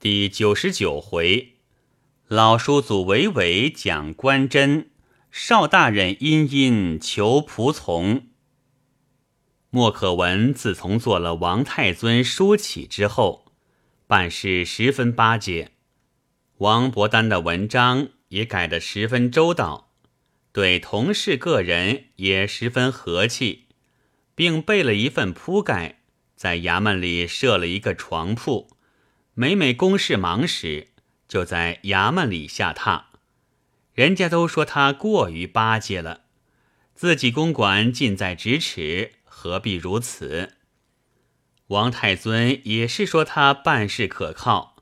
第九十九回，老叔祖伟伟讲关真，少大人殷殷求仆从。莫可文自从做了王太尊书起之后，办事十分巴结。王伯丹的文章也改得十分周到，对同事个人也十分和气，并备了一份铺盖，在衙门里设了一个床铺。每每公事忙时，就在衙门里下榻。人家都说他过于巴结了，自己公馆近在咫尺。何必如此？王太尊也是说他办事可靠，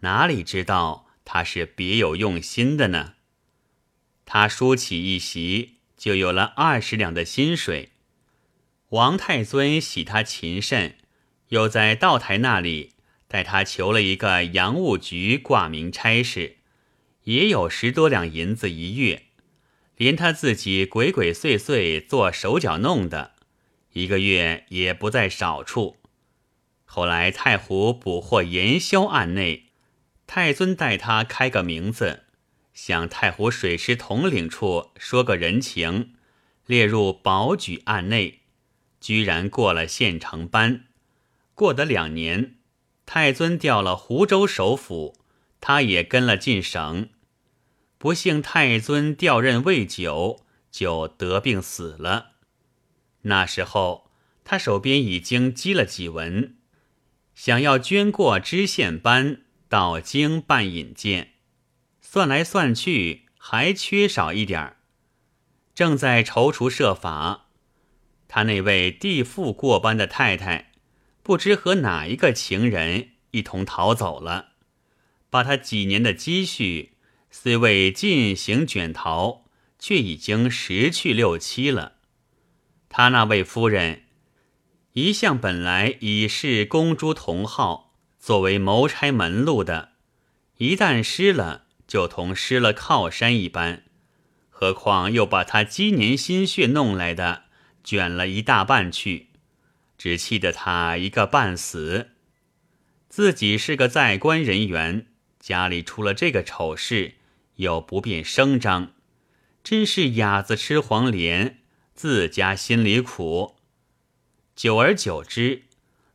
哪里知道他是别有用心的呢？他梳起一席，就有了二十两的薪水。王太尊喜他勤慎，又在道台那里带他求了一个洋务局挂名差事，也有十多两银子一月，连他自己鬼鬼祟祟做手脚弄的。一个月也不在少处。后来太湖捕获盐枭案内，太尊带他开个名字，向太湖水师统领处说个人情，列入保举案内，居然过了县城班。过得两年，太尊调了湖州首府，他也跟了进省。不幸太尊调任未久，就得病死了。那时候，他手边已经积了几文，想要捐过知县班到京办引荐，算来算去还缺少一点儿，正在踌躇设法。他那位地富过班的太太，不知和哪一个情人一同逃走了，把他几年的积蓄虽未尽行卷逃，却已经十去六七了。他那位夫人一向本来已是公诸同好，作为谋差门路的，一旦失了，就同失了靠山一般。何况又把他积年心血弄来的卷了一大半去，只气得他一个半死。自己是个在官人员，家里出了这个丑事，又不便声张，真是哑子吃黄连。自家心里苦，久而久之，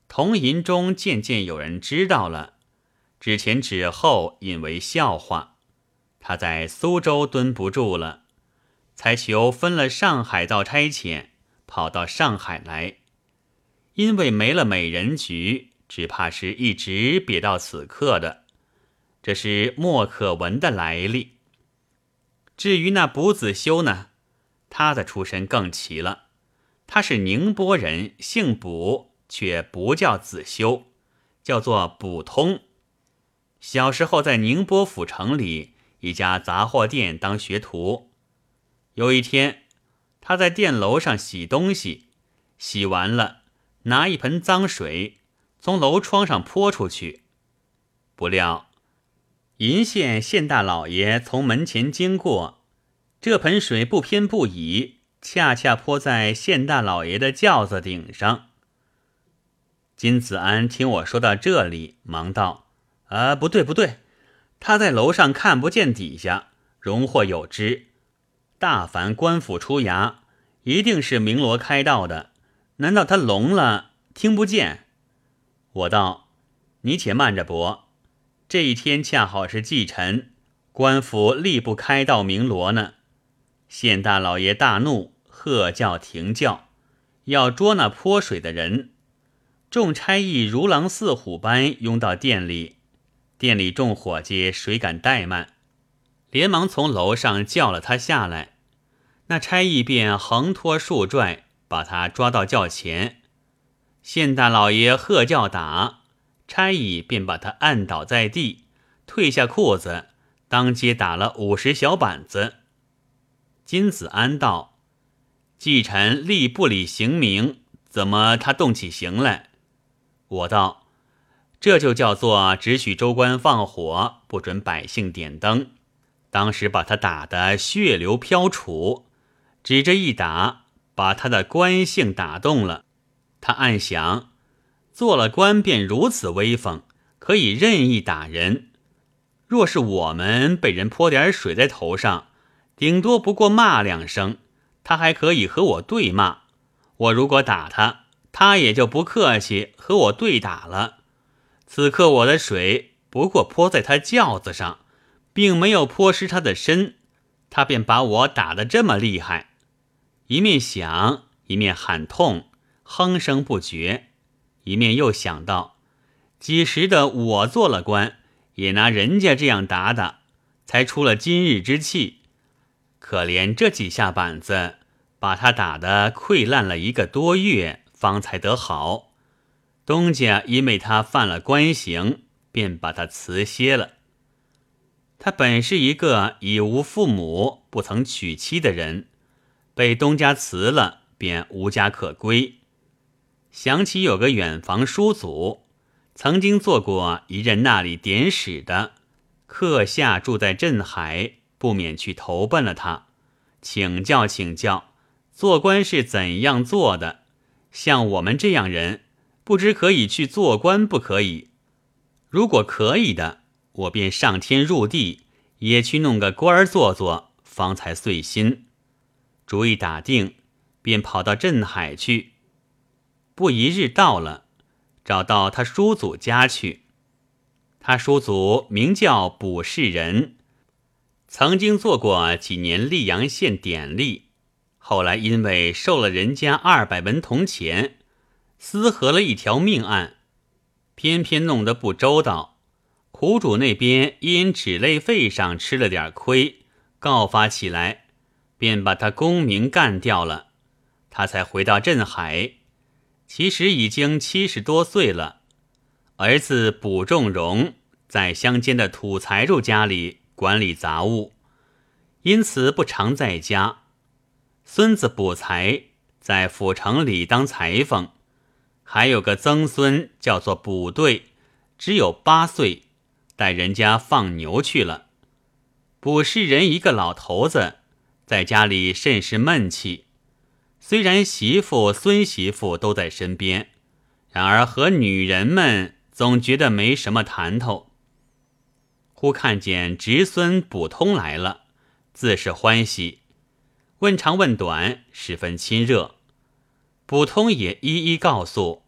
同营中渐渐有人知道了，指前指后，引为笑话。他在苏州蹲不住了，才求分了上海道差遣，跑到上海来。因为没了美人局，只怕是一直憋到此刻的。这是莫可闻的来历。至于那卜子修呢？他的出身更奇了，他是宁波人，姓卜，却不叫子修，叫做卜通。小时候在宁波府城里一家杂货店当学徒。有一天，他在店楼上洗东西，洗完了，拿一盆脏水从楼窗上泼出去，不料银县县大老爷从门前经过。这盆水不偏不倚，恰恰泼在县大老爷的轿子顶上。金子安听我说到这里，忙道：“啊，不对不对，他在楼上看不见底下，荣获有之。大凡官府出衙，一定是鸣锣开道的，难道他聋了听不见？”我道：“你且慢着伯，这一天恰好是忌辰，官府立不开道鸣锣呢。”县大老爷大怒，喝叫停轿，要捉那泼水的人。众差役如狼似虎般拥到店里，店里众伙计谁敢怠慢，连忙从楼上叫了他下来。那差役便横拖竖拽，把他抓到轿前。县大老爷喝叫打，差役便把他按倒在地，褪下裤子，当街打了五十小板子。金子安道：“季臣立不理刑名，怎么他动起刑来？”我道：“这就叫做只许州官放火，不准百姓点灯。当时把他打得血流飘杵，指着一打，把他的官性打动了。他暗想：做了官便如此威风，可以任意打人。若是我们被人泼点水在头上，顶多不过骂两声，他还可以和我对骂。我如果打他，他也就不客气和我对打了。此刻我的水不过泼在他轿子上，并没有泼湿他的身，他便把我打得这么厉害。一面想，一面喊痛，哼声不绝；一面又想到，几时的我做了官。也拿人家这样打打，才出了今日之气。可怜这几下板子，把他打得溃烂了一个多月，方才得好。东家因为他犯了官刑，便把他辞歇了。他本是一个已无父母、不曾娶妻的人，被东家辞了，便无家可归。想起有个远房叔祖。曾经做过一任那里典史的，客下住在镇海，不免去投奔了他，请教请教，做官是怎样做的？像我们这样人，不知可以去做官不可以？如果可以的，我便上天入地，也去弄个官儿做做，方才遂心。主意打定，便跑到镇海去。不一日到了。找到他叔祖家去，他叔祖名叫卜世仁，曾经做过几年溧阳县典吏，后来因为受了人家二百文铜钱，私合了一条命案，偏偏弄得不周到，苦主那边因纸类费上吃了点亏，告发起来，便把他功名干掉了，他才回到镇海。其实已经七十多岁了，儿子卜仲荣在乡间的土财主家里管理杂物，因此不常在家。孙子卜才在府城里当裁缝，还有个曾孙叫做卜对，只有八岁，带人家放牛去了。卜氏人一个老头子，在家里甚是闷气。虽然媳妇、孙媳妇都在身边，然而和女人们总觉得没什么谈头。忽看见侄孙卜通来了，自是欢喜，问长问短，十分亲热。卜通也一一告诉，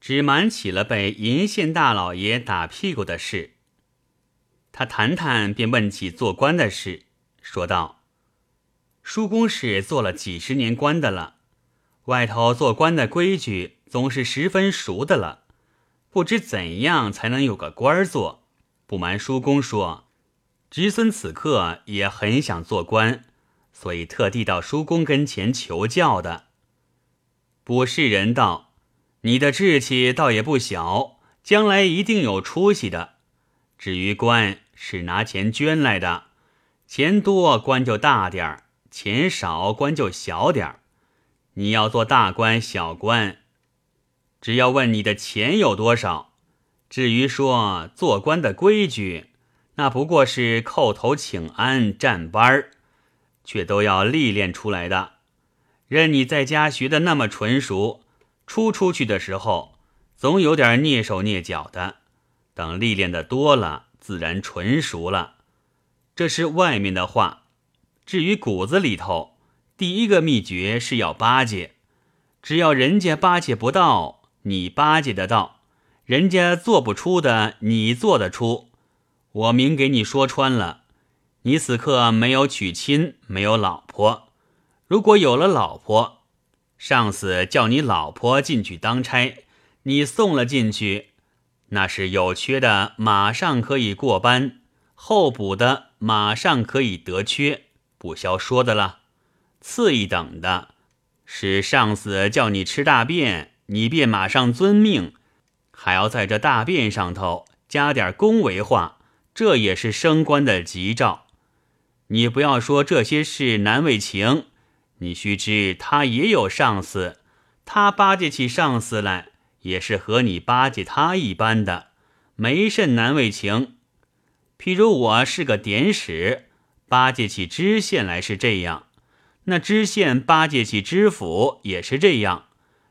只瞒起了被银县大老爷打屁股的事。他谈谈，便问起做官的事，说道。叔公是做了几十年官的了，外头做官的规矩总是十分熟的了，不知怎样才能有个官儿做。不瞒叔公说，侄孙此刻也很想做官，所以特地到叔公跟前求教的。卜世人道：“你的志气倒也不小，将来一定有出息的。至于官，是拿钱捐来的，钱多官就大点儿。”钱少官就小点儿，你要做大官小官，只要问你的钱有多少。至于说做官的规矩，那不过是叩头请安、站班儿，却都要历练出来的。任你在家学的那么纯熟，出出去的时候总有点蹑手蹑脚的。等历练的多了，自然纯熟了。这是外面的话。至于骨子里头，第一个秘诀是要巴结，只要人家巴结不到，你巴结得到；人家做不出的，你做得出。我明给你说穿了，你此刻没有娶亲，没有老婆。如果有了老婆，上司叫你老婆进去当差，你送了进去，那是有缺的，马上可以过班；候补的，马上可以得缺。不消说的了，次一等的，是上司叫你吃大便，你便马上遵命，还要在这大便上头加点恭维话，这也是升官的吉兆。你不要说这些事难为情，你须知他也有上司，他巴结起上司来，也是和你巴结他一般的，没甚难为情。譬如我是个典史。巴结起知县来是这样，那知县巴结起知府也是这样，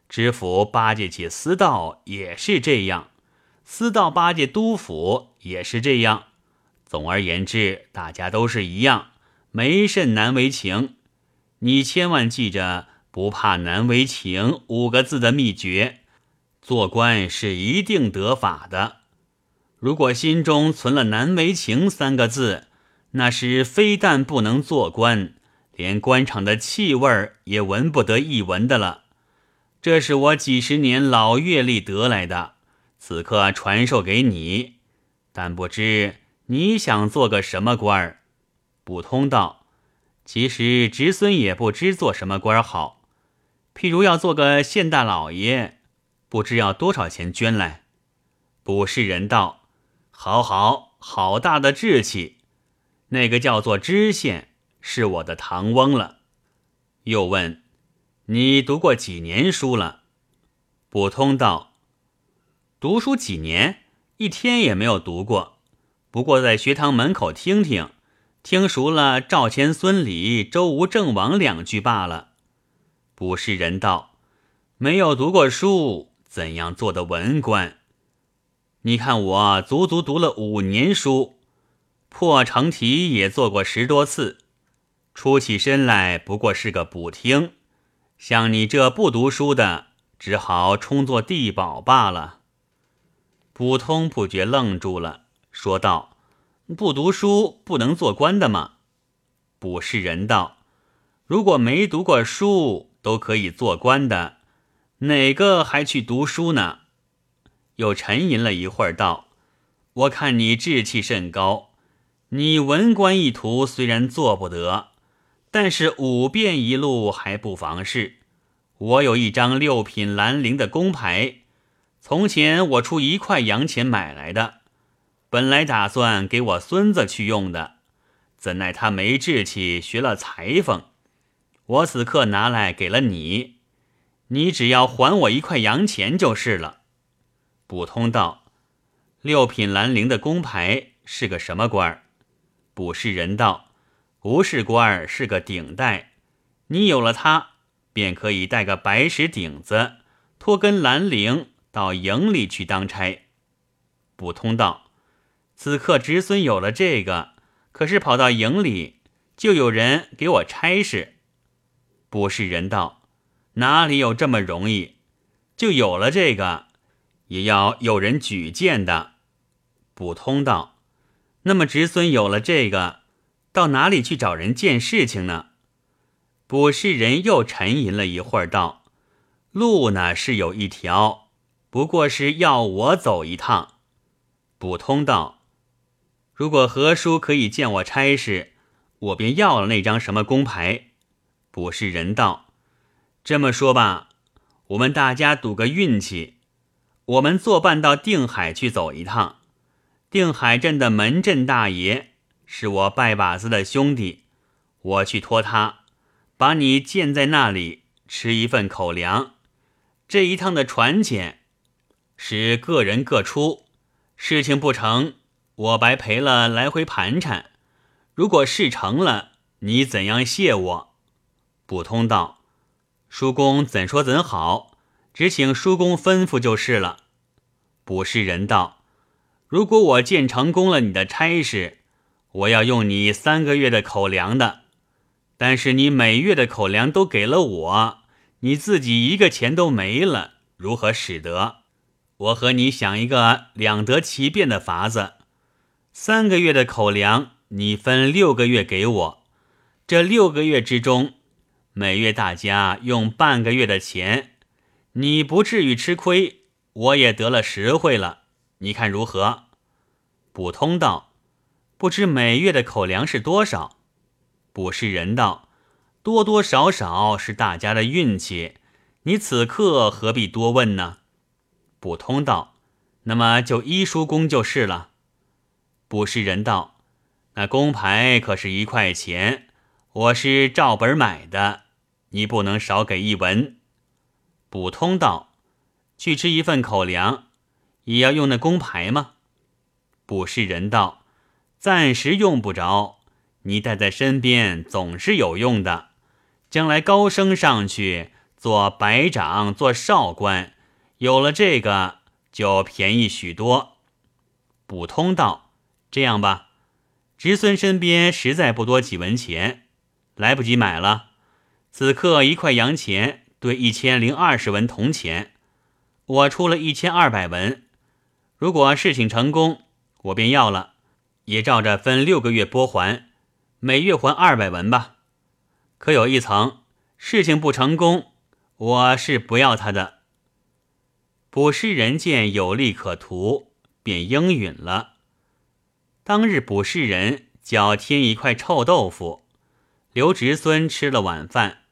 知府巴结起司道也是这样，司道八戒督府也是这样。总而言之，大家都是一样，没甚难为情。你千万记着“不怕难为情”五个字的秘诀，做官是一定得法的。如果心中存了难为情三个字，那是非但不能做官，连官场的气味也闻不得一闻的了。这是我几十年老阅历得来的，此刻传授给你。但不知你想做个什么官儿？不通道。其实侄孙也不知做什么官好，譬如要做个县大老爷，不知要多少钱捐来。卜士人道：“好好好大的志气！那个叫做知县，是我的堂翁了。”又问：“你读过几年书了？”卜通道：“读书几年，一天也没有读过，不过在学堂门口听听。”听熟了赵钱孙李周吴郑王两句罢了。不是人道，没有读过书，怎样做的文官？你看我足足读了五年书，破成题也做过十多次，出起身来不过是个补听。像你这不读书的，只好充作地保罢了。卜通不觉愣住了，说道。不读书不能做官的吗？卜士人道：“如果没读过书都可以做官的，哪个还去读书呢？”又沉吟了一会儿，道：“我看你志气甚高，你文官一途虽然做不得，但是五变一路还不妨事。我有一张六品兰陵的工牌，从前我出一块洋钱买来的。”本来打算给我孙子去用的，怎奈他没志气，学了裁缝。我此刻拿来给了你，你只要还我一块洋钱就是了。卜通道：六品兰陵的工牌是个什么官儿？卜士人道：不是官儿，是个顶戴。你有了它，便可以带个白石顶子，托根兰陵到营里去当差。卜通道。此刻侄孙有了这个，可是跑到营里，就有人给我差事。不是人道，哪里有这么容易？就有了这个，也要有人举荐的。补通道，那么侄孙有了这个，到哪里去找人见事情呢？卜士人又沉吟了一会儿，道：“路呢是有一条，不过是要我走一趟。”补通道。如果何叔可以见我差事，我便要了那张什么工牌。不是人道，这么说吧，我们大家赌个运气，我们作伴到定海去走一趟。定海镇的门镇大爷是我拜把子的兄弟，我去托他，把你建在那里吃一份口粮。这一趟的船钱是个人各出，事情不成。我白赔了来回盘缠，如果事成了，你怎样谢我？卜通道：“叔公怎说怎好，只请叔公吩咐就是了。”卜士人道：“如果我见成功了你的差事，我要用你三个月的口粮的，但是你每月的口粮都给了我，你自己一个钱都没了，如何使得？我和你想一个两得其便的法子。”三个月的口粮，你分六个月给我。这六个月之中，每月大家用半个月的钱，你不至于吃亏，我也得了实惠了。你看如何？卜通道：不知每月的口粮是多少？卜士人道：多多少少是大家的运气，你此刻何必多问呢？卜通道：那么就依叔公就是了。卜士人道：“那工牌可是一块钱，我是照本买的，你不能少给一文。”卜通道：“去吃一份口粮，也要用那工牌吗？”卜士人道：“暂时用不着，你带在身边总是有用的。将来高升上去做白长、做少官，有了这个就便宜许多。卜通道：“这样吧，侄孙身边实在不多几文钱，来不及买了。此刻一块洋钱兑一千零二十文铜钱，我出了一千二百文。如果事情成功，我便要了，也照着分六个月拨还，每月还二百文吧。可有一层，事情不成功，我是不要他的。”卜氏人见有利可图，便应允了。当日卜氏人脚添一块臭豆腐，刘侄孙吃了晚饭，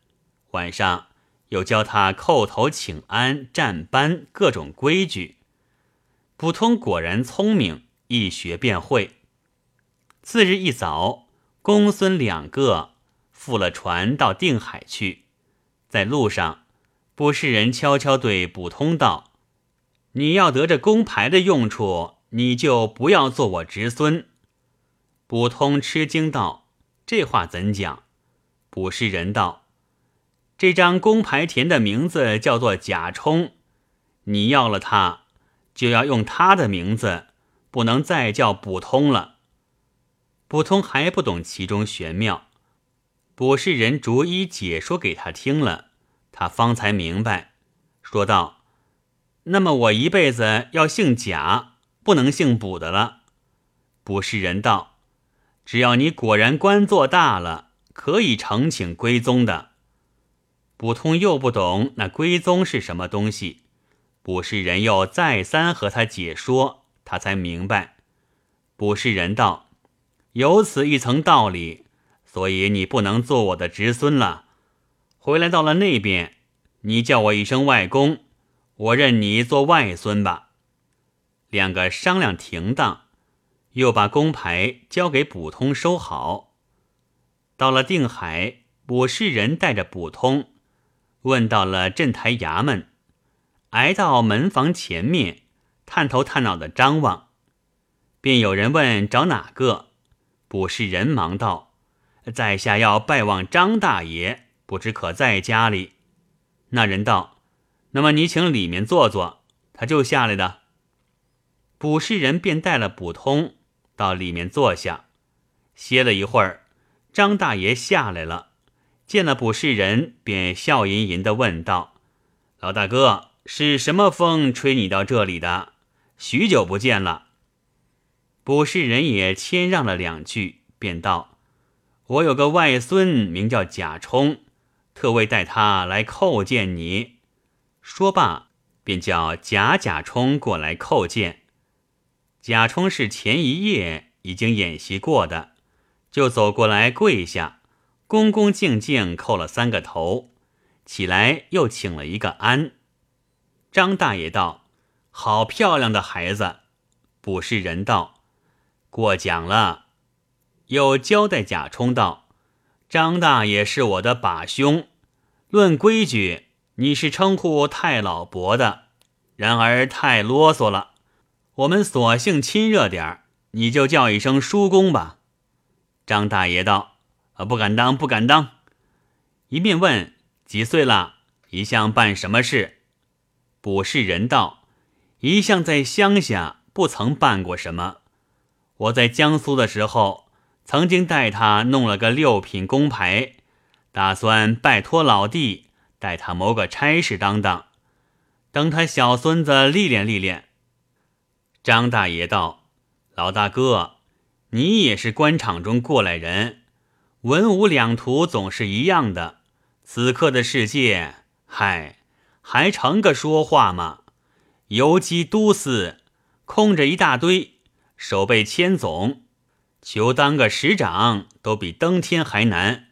晚上又教他叩头请安、站班各种规矩。卜通果然聪明，一学便会。次日一早，公孙两个赴了船到定海去，在路上，卜士人悄悄对卜通道。你要得这公牌的用处，你就不要做我侄孙。卜通吃惊道：“这话怎讲？”卜士人道：“这张公牌田的名字叫做贾充，你要了他，就要用他的名字，不能再叫卜通了。”卜通还不懂其中玄妙，卜士人逐一解说给他听了，他方才明白，说道。那么我一辈子要姓贾，不能姓卜的了。卜士人道：“只要你果然官做大了，可以呈请归宗的。”卜通又不懂那归宗是什么东西，卜士人又再三和他解说，他才明白。卜士人道：“有此一层道理，所以你不能做我的侄孙了。回来到了那边，你叫我一声外公。”我认你做外孙吧。两个商量停当，又把工牌交给卜通收好。到了定海，卜士人带着卜通，问到了镇台衙门，挨到门房前面，探头探脑的张望，便有人问找哪个。卜氏人忙道：“在下要拜望张大爷，不知可在家里？”那人道。那么你请里面坐坐，他就下来的。卜氏人便带了卜通到里面坐下，歇了一会儿，张大爷下来了，见了卜氏人，便笑吟吟的问道：“老大哥，是什么风吹你到这里的？许久不见了。”卜氏人也谦让了两句，便道：“我有个外孙，名叫贾充，特为带他来叩见你。”说罢，便叫贾贾充过来叩见。贾充是前一夜已经演习过的，就走过来跪下，恭恭敬敬叩了三个头，起来又请了一个安。张大爷道：“好漂亮的孩子。”卜氏人道：“过奖了。”又交代贾充道：“张大爷是我的把兄，论规矩。”你是称呼太老伯的，然而太啰嗦了。我们索性亲热点，你就叫一声叔公吧。张大爷道：“啊，不敢当，不敢当。”一面问几岁了，一向办什么事？卜氏人道：“一向在乡下，不曾办过什么。我在江苏的时候，曾经带他弄了个六品工牌，打算拜托老弟。”带他谋个差事当当，等他小孙子历练历练。张大爷道：“老大哥，你也是官场中过来人，文武两途总是一样的。此刻的世界，嗨，还成个说话吗？游击都司空着一大堆，手背千总，求当个师长都比登天还难。”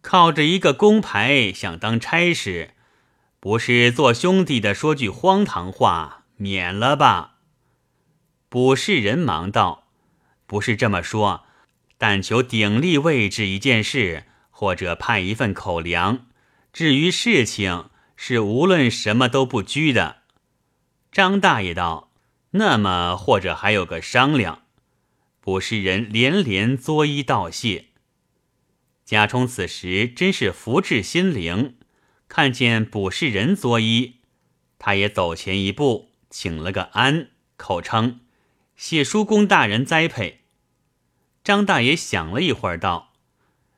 靠着一个工牌想当差事，不是做兄弟的说句荒唐话，免了吧。卜氏人忙道：“不是这么说，但求鼎力位置一件事，或者派一份口粮。至于事情，是无论什么都不拘的。”张大爷道：“那么或者还有个商量。”卜氏人连连作揖道谢。贾充此时真是福至心灵，看见卜氏人作揖，他也走前一步，请了个安，口称谢叔公大人栽培。张大爷想了一会儿，道：“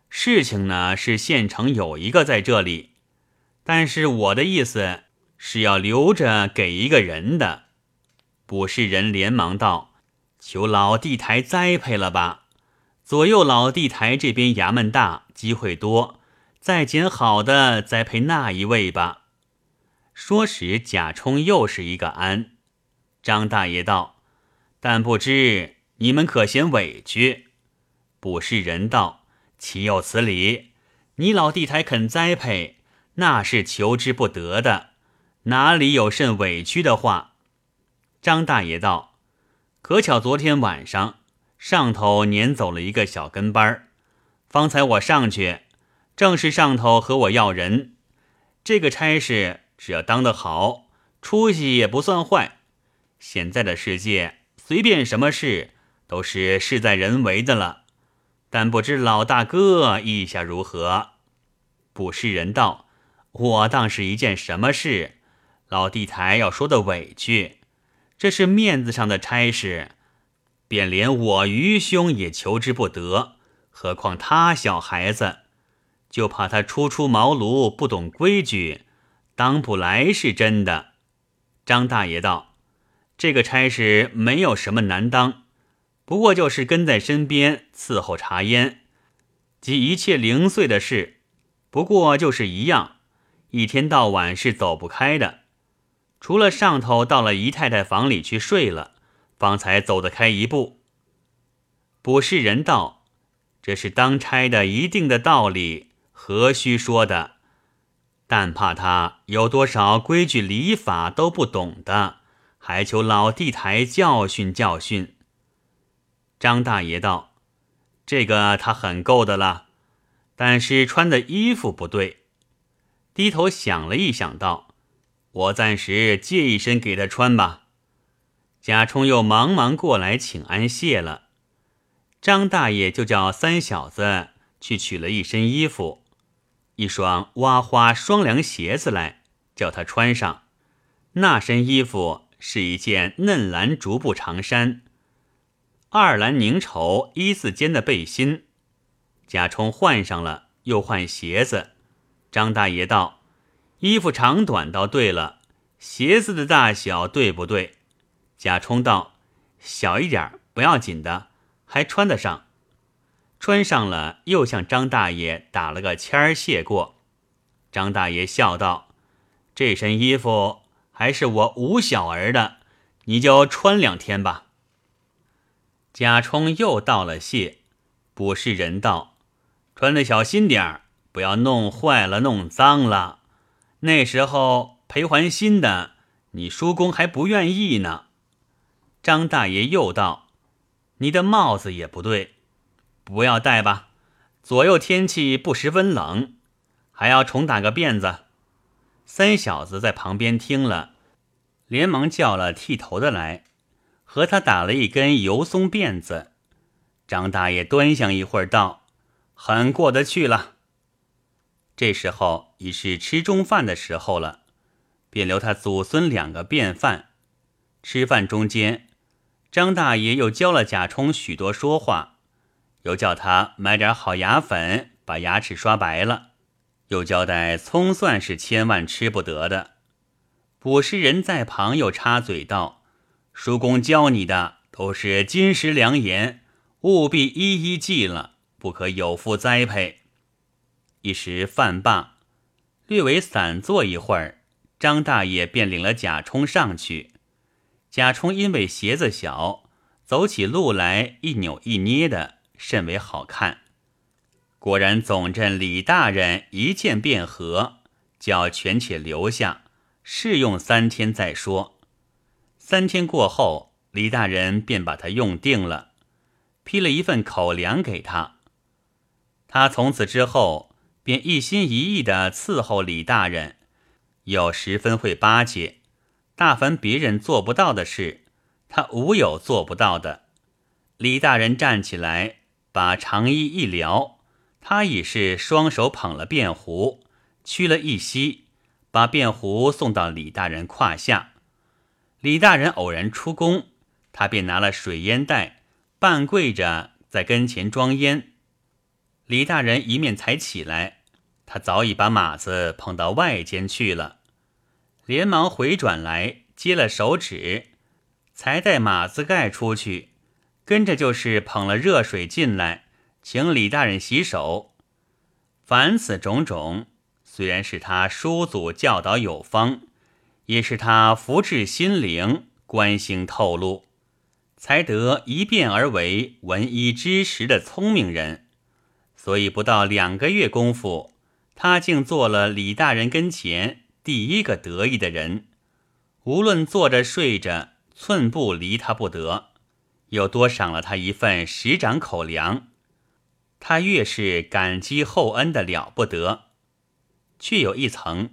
事情呢是县城有一个在这里，但是我的意思是要留着给一个人的。”卜氏人连忙道：“求老地台栽培了吧。”左右老地台这边衙门大，机会多，再拣好的栽培那一位吧。说时，贾充又是一个安。张大爷道：“但不知你们可嫌委屈？”卜氏人道：“岂有此理！你老地台肯栽培，那是求之不得的，哪里有甚委屈的话？”张大爷道：“可巧昨天晚上。”上头撵走了一个小跟班儿，方才我上去，正是上头和我要人。这个差事只要当得好，出息也不算坏。现在的世界，随便什么事都是事在人为的了。但不知老大哥意下如何？卜氏人道：“我当是一件什么事？老地台要说的委屈，这是面子上的差事。”便连我余兄也求之不得，何况他小孩子，就怕他初出茅庐，不懂规矩，当不来是真的。张大爷道：“这个差事没有什么难当，不过就是跟在身边伺候茶烟，及一切零碎的事，不过就是一样，一天到晚是走不开的。除了上头到了姨太太房里去睡了。”方才走得开一步。卜氏人道：“这是当差的一定的道理，何须说的？但怕他有多少规矩礼法都不懂的，还求老地台教训教训。”张大爷道：“这个他很够的了，但是穿的衣服不对。”低头想了一想，道：“我暂时借一身给他穿吧。”贾充又忙忙过来请安谢了，张大爷就叫三小子去取了一身衣服，一双挖花双凉鞋子来，叫他穿上。那身衣服是一件嫩蓝竹布长衫，二蓝凝绸一字肩的背心。贾充换上了，又换鞋子。张大爷道：“衣服长短倒对了，鞋子的大小对不对？”贾充道：“小一点不要紧的，还穿得上。穿上了，又向张大爷打了个签儿谢过。张大爷笑道：‘这身衣服还是我吴小儿的，你就穿两天吧。’贾充又道了谢，不是人道：‘穿的小心点儿，不要弄坏了、弄脏了。那时候赔还新的，你叔公还不愿意呢。’”张大爷又道：“你的帽子也不对，不要戴吧。左右天气不十分冷，还要重打个辫子。”三小子在旁边听了，连忙叫了剃头的来，和他打了一根油松辫子。张大爷端详一会儿，道：“很过得去了。”这时候已是吃中饭的时候了，便留他祖孙两个便饭。吃饭中间。张大爷又教了贾充许多说话，又叫他买点好牙粉，把牙齿刷白了。又交代葱蒜是千万吃不得的。卜氏人在旁又插嘴道：“叔公教你的都是金石良言，务必一一记了，不可有负栽培。”一时饭罢，略为散坐一会儿，张大爷便领了贾充上去。贾充因为鞋子小，走起路来一扭一捏的，甚为好看。果然，总镇李大人一见便合，叫权且留下试用三天再说。三天过后，李大人便把他用定了，批了一份口粮给他。他从此之后便一心一意的伺候李大人，又十分会巴结。大凡别人做不到的事，他无有做不到的。李大人站起来，把长衣一撩，他已是双手捧了便壶，屈了一膝，把便壶送到李大人胯下。李大人偶然出宫，他便拿了水烟袋，半跪着在跟前装烟。李大人一面才起来，他早已把马子捧到外间去了，连忙回转来接了手纸，才带马子盖出去，跟着就是捧了热水进来，请李大人洗手。凡此种种，虽然是他叔祖教导有方。也是他福至心灵，关心透露，才得一变而为闻一知十的聪明人。所以不到两个月功夫，他竟做了李大人跟前第一个得意的人。无论坐着睡着，寸步离他不得。又多赏了他一份十掌口粮，他越是感激厚恩的了不得。却有一层，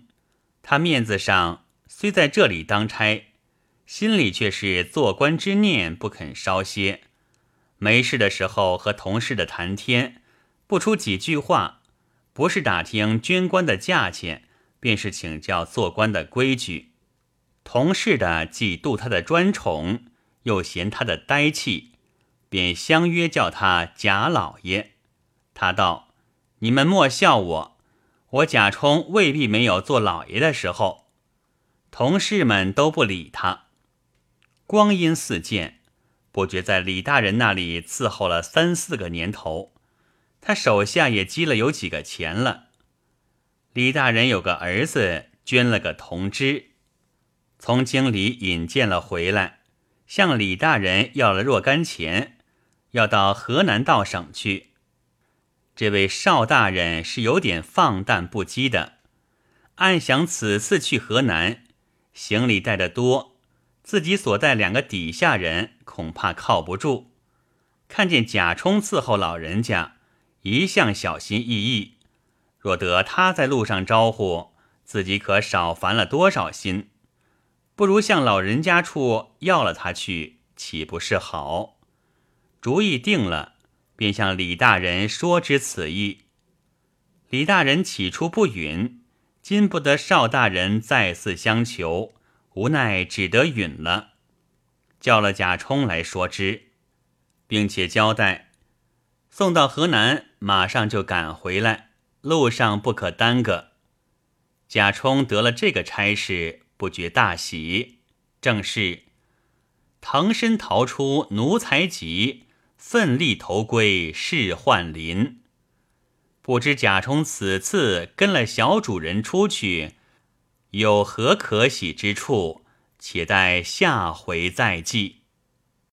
他面子上。虽在这里当差，心里却是做官之念不肯稍歇。没事的时候和同事的谈天，不出几句话，不是打听捐官的价钱，便是请教做官的规矩。同事的既妒他的专宠，又嫌他的呆气，便相约叫他贾老爷。他道：“你们莫笑我，我贾充未必没有做老爷的时候。”同事们都不理他，光阴似箭，不觉在李大人那里伺候了三四个年头，他手下也积了有几个钱了。李大人有个儿子捐了个铜枝，从京里引荐了回来，向李大人要了若干钱，要到河南道省去。这位邵大人是有点放荡不羁的，暗想此次去河南。行李带的多，自己所带两个底下人恐怕靠不住。看见贾充伺候老人家，一向小心翼翼，若得他在路上招呼，自己可少烦了多少心。不如向老人家处要了他去，岂不是好？主意定了，便向李大人说知此意。李大人起初不允。今不得邵大人再次相求，无奈只得允了，叫了贾充来说之，并且交代送到河南，马上就赶回来，路上不可耽搁。贾充得了这个差事，不觉大喜，正是腾身逃出奴才籍，奋力投归仕宦林。不知贾充此次跟了小主人出去，有何可喜之处？且待下回再记。